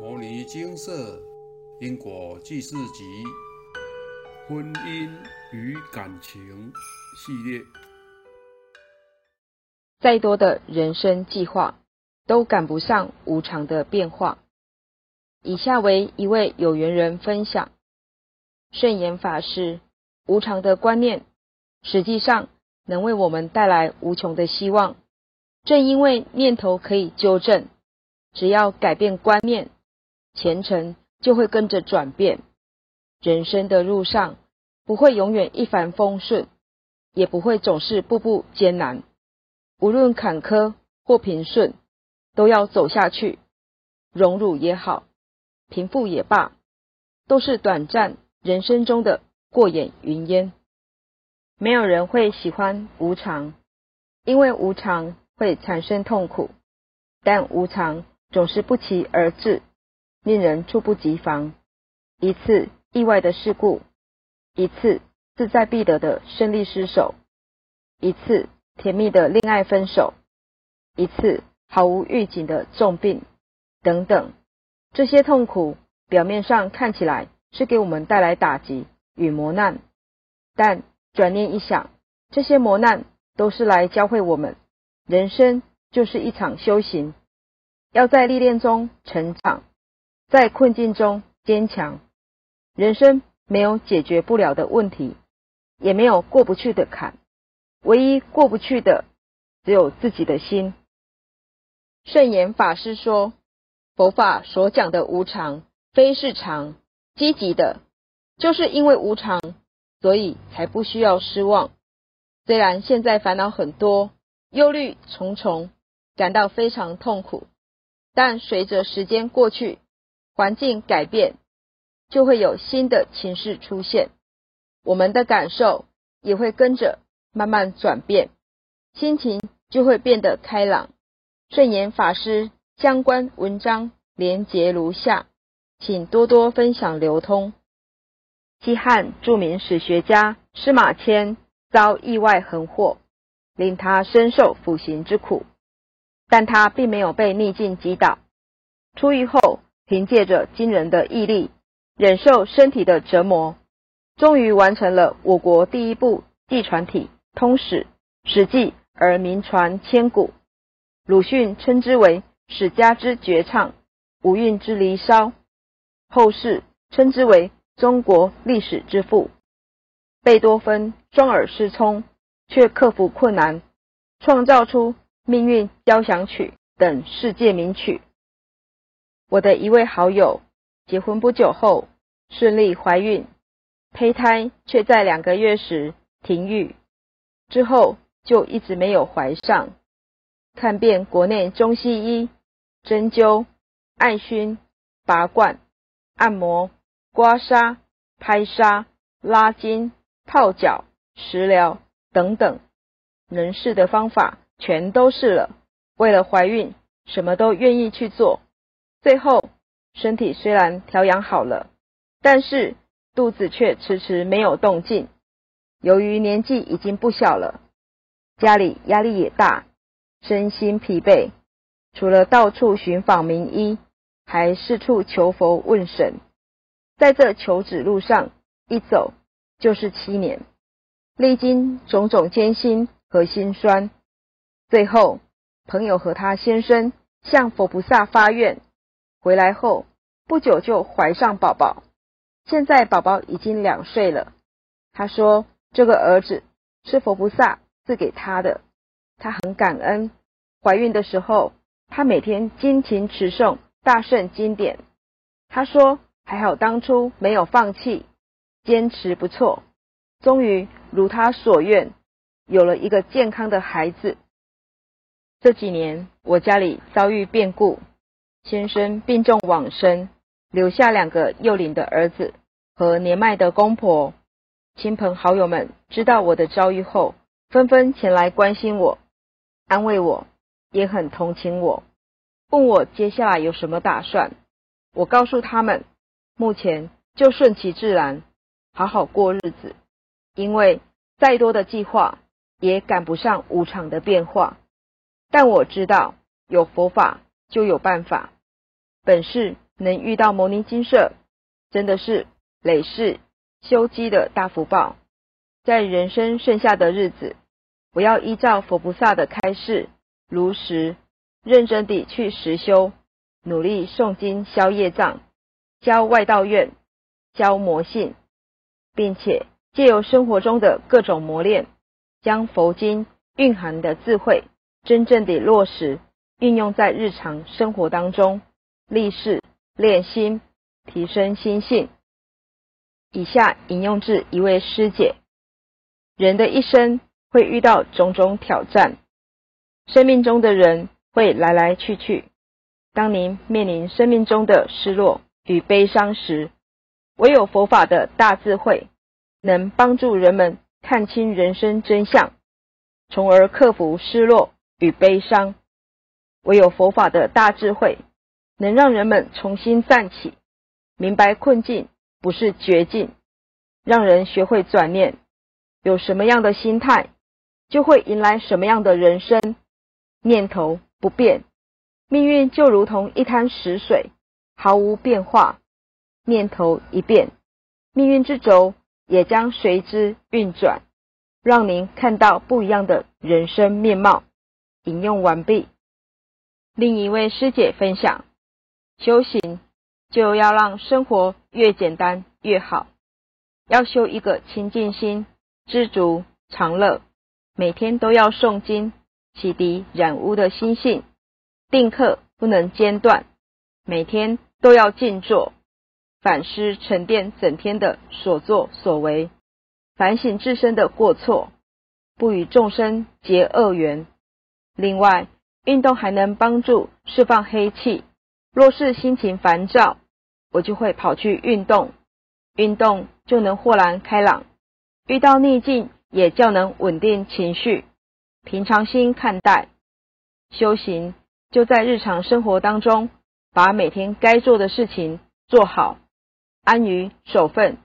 摩尼金色因果记事集婚姻与感情系列，再多的人生计划都赶不上无常的变化。以下为一位有缘人分享：圣严法师，无常的观念实际上能为我们带来无穷的希望。正因为念头可以纠正，只要改变观念，前程就会跟着转变。人生的路上不会永远一帆风顺，也不会总是步步艰难。无论坎坷或平顺，都要走下去。荣辱也好，贫富也罢，都是短暂人生中的过眼云烟。没有人会喜欢无常，因为无常。会产生痛苦，但无常总是不期而至，令人猝不及防。一次意外的事故，一次志在必得的胜利失手，一次甜蜜的恋爱分手，一次毫无预警的重病，等等。这些痛苦表面上看起来是给我们带来打击与磨难，但转念一想，这些磨难都是来教会我们。人生就是一场修行，要在历练中成长，在困境中坚强。人生没有解决不了的问题，也没有过不去的坎，唯一过不去的只有自己的心。圣严法师说：“佛法所讲的无常，非是常，积极的，就是因为无常，所以才不需要失望。虽然现在烦恼很多。”忧虑重重，感到非常痛苦。但随着时间过去，环境改变，就会有新的情势出现，我们的感受也会跟着慢慢转变，心情就会变得开朗。圣严法师相关文章连结如下，请多多分享流通。西汉著名史学家司马迁遭意外横祸。令他深受腐刑之苦，但他并没有被逆境击倒。出狱后，凭借着惊人的毅力，忍受身体的折磨，终于完成了我国第一部纪传体通史《史记》，而名传千古。鲁迅称之为史家之绝唱，五韵之离骚，后世称之为中国历史之父。贝多芬双耳失聪。却克服困难，创造出《命运交响曲》等世界名曲。我的一位好友结婚不久后顺利怀孕，胚胎却在两个月时停育，之后就一直没有怀上。看遍国内中西医，针灸、艾熏、拔罐、按摩、刮痧、拍痧、拉筋、泡脚、食疗。等等，能试的方法全都试了。为了怀孕，什么都愿意去做。最后，身体虽然调养好了，但是肚子却迟迟没有动静。由于年纪已经不小了，家里压力也大，身心疲惫，除了到处寻访名医，还四处求佛问神。在这求子路上，一走就是七年。历经种种艰辛和心酸，最后朋友和他先生向佛菩萨发愿，回来后不久就怀上宝宝。现在宝宝已经两岁了。他说这个儿子是佛菩萨赐给他的，他很感恩。怀孕的时候，他每天精勤持诵大圣经典。他说还好当初没有放弃，坚持不错。终于如他所愿，有了一个健康的孩子。这几年我家里遭遇变故，先生病重往生，留下两个幼龄的儿子和年迈的公婆。亲朋好友们知道我的遭遇后，纷纷前来关心我，安慰我，也很同情我，问我接下来有什么打算。我告诉他们，目前就顺其自然，好好过日子。因为再多的计划也赶不上无常的变化，但我知道有佛法就有办法。本是能遇到摩尼金舍，真的是累世修积的大福报。在人生剩下的日子，我要依照佛菩萨的开示，如实认真地去实修，努力诵经消业障，教外道院，教魔性，并且借由生活中的各种磨练，将佛经蕴含的智慧真正地落实运用在日常生活当中，立誓练心，提升心性。以下引用自一位师姐：人的一生会遇到种种挑战，生命中的人会来来去去。当您面临生命中的失落与悲伤时，唯有佛法的大智慧，能帮助人们看清人生真相，从而克服失落与悲伤。唯有佛法的大智慧。能让人们重新站起，明白困境不是绝境，让人学会转念，有什么样的心态，就会迎来什么样的人生。念头不变，命运就如同一滩死水，毫无变化；念头一变，命运之轴也将随之运转，让您看到不一样的人生面貌。引用完毕。另一位师姐分享。修行就要让生活越简单越好，要修一个清净心，知足常乐，每天都要诵经，洗涤染污的心性，定课不能间断，每天都要静坐，反思沉淀整天的所作所为，反省自身的过错，不与众生结恶缘。另外，运动还能帮助释放黑气。若是心情烦躁，我就会跑去运动，运动就能豁然开朗。遇到逆境，也较能稳定情绪，平常心看待。修行就在日常生活当中，把每天该做的事情做好，安于守份，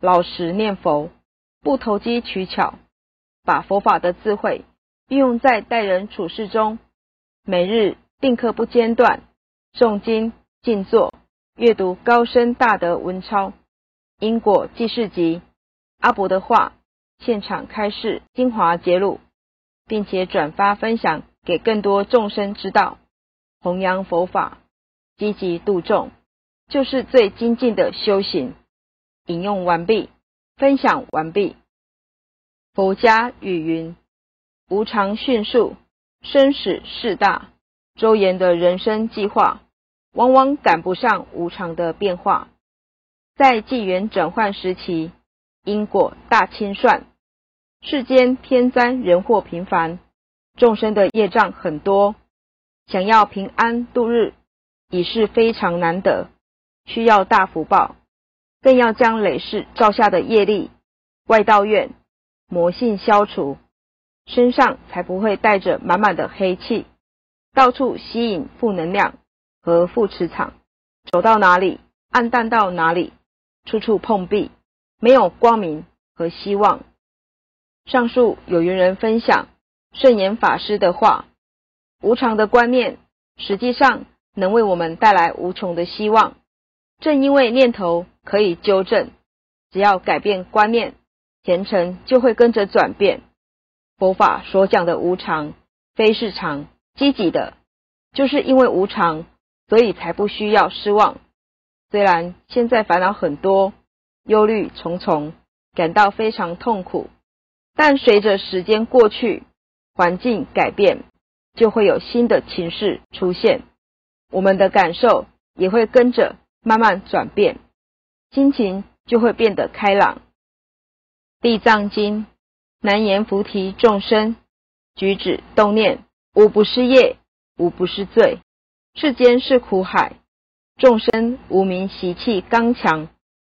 老实念佛，不投机取巧，把佛法的智慧运用在待人处事中，每日定课不间断。诵经、静坐、阅读高深大德文钞、因果记事集、阿伯的话、现场开示精华揭露，并且转发分享给更多众生知道，弘扬佛法，积极度众，就是最精进的修行。引用完毕，分享完毕。佛家语云：无常迅速，生死事大。周延的人生计划，往往赶不上无常的变化。在纪元转换时期，因果大清算，世间天灾人祸频繁，众生的业障很多，想要平安度日，已是非常难得，需要大福报，更要将累世造下的业力、外道愿、魔性消除，身上才不会带着满满的黑气。到处吸引负能量和负磁场，走到哪里暗淡到哪里，处处碰壁，没有光明和希望。上述有缘人分享圣严法师的话：无常的观念实际上能为我们带来无穷的希望。正因为念头可以纠正，只要改变观念，前程就会跟着转变。佛法所讲的无常，非是常。积极的，就是因为无常，所以才不需要失望。虽然现在烦恼很多，忧虑重重，感到非常痛苦，但随着时间过去，环境改变，就会有新的情势出现，我们的感受也会跟着慢慢转变，心情就会变得开朗。地藏经难言菩提众生举止动念。无不是业，无不是罪。世间是苦海，众生无名习气刚强，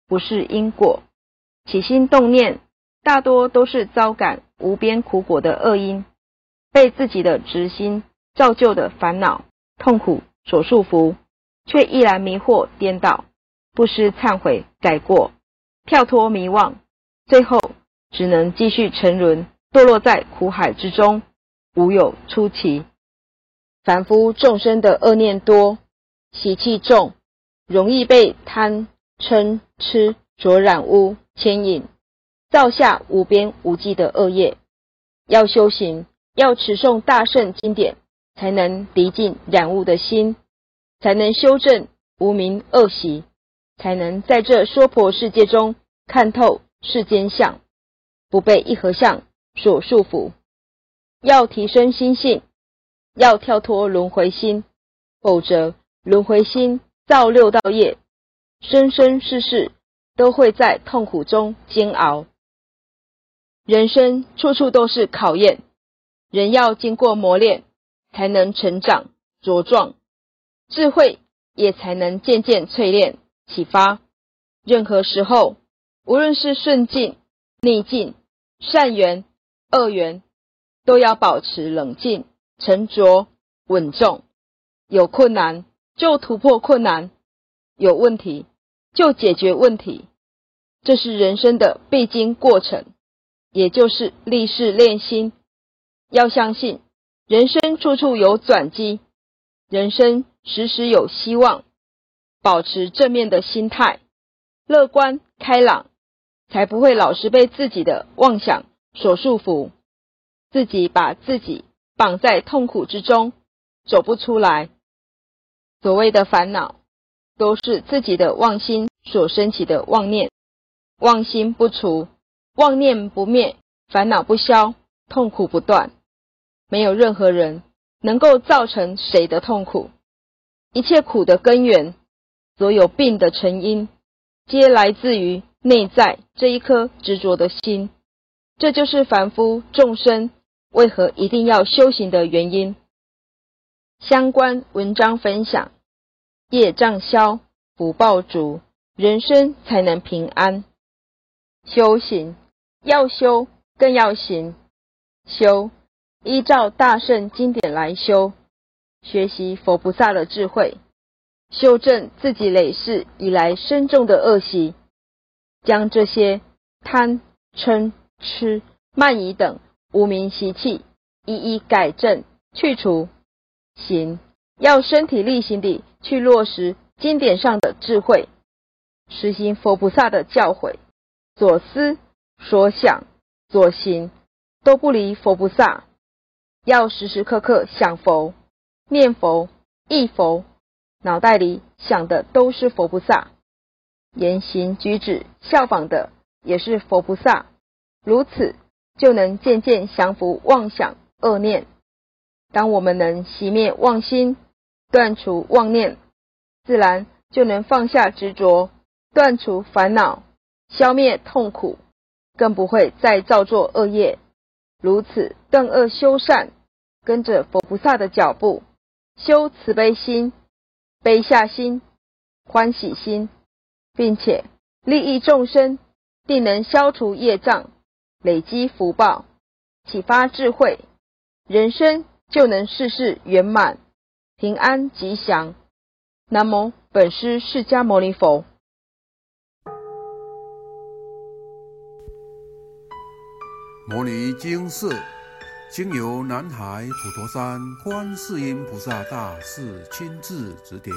不是因果。起心动念，大多都是遭感无边苦果的恶因，被自己的执心造就的烦恼痛苦所束缚，却依然迷惑颠倒，不思忏悔改过，跳脱迷惘，最后只能继续沉沦，堕落在苦海之中。无有出奇，凡夫众生的恶念多，习气重，容易被贪嗔痴着染污牵引，造下无边无际的恶业。要修行，要持诵大圣经典，才能涤尽染污的心，才能修正无名恶习，才能在这娑婆世界中看透世间相，不被一合相所束缚。要提升心性，要跳脱轮回心，否则轮回心造六道业，生生世世都会在痛苦中煎熬。人生处处都是考验，人要经过磨练，才能成长茁壮，智慧也才能渐渐淬炼启发。任何时候，无论是顺境、逆境、善缘、恶缘，都要保持冷静、沉着、稳重。有困难就突破困难，有问题就解决问题，这是人生的必经过程。也就是立事练心，要相信人生处处有转机，人生时时有希望，保持正面的心态，乐观开朗，才不会老是被自己的妄想所束缚，自己把自己绑在痛苦之中，走不出来。所谓的烦恼，都是自己的妄心所升起的妄念，妄心不除。妄念不灭，烦恼不消，痛苦不断。没有任何人能够造成谁的痛苦。一切苦的根源，所有病的成因，皆来自于内在这一颗执着的心。这就是凡夫众生为何一定要修行的原因。相关文章分享：业障消，福报足，人生才能平安。修行。要修，更要行。修，依照大圣经典来修，学习佛菩萨的智慧，修正自己累世以来深重的恶习，将这些贪、嗔、痴、慢疑等无名习气一一改正去除。行，要身体力行地去落实经典上的智慧，实行佛菩萨的教诲，左思。所想、所行都不离佛菩萨，要时时刻刻想佛、念佛、忆佛，脑袋里想的都是佛菩萨，言行举止效仿的也是佛菩萨，如此就能渐渐降服妄想恶念。当我们能熄灭妄心，断除妄念，自然就能放下执着，断除烦恼，消灭痛苦。更不会再造作恶业，如此断恶修善，跟着佛菩萨的脚步，修慈悲心、悲下心、欢喜心，并且利益众生，定能消除业障，累积福报，启发智慧，人生就能事事圆满、平安吉祥。南无本师释迦牟尼佛。摩尼经释，经由南海普陀山观世音菩萨大士亲自指点，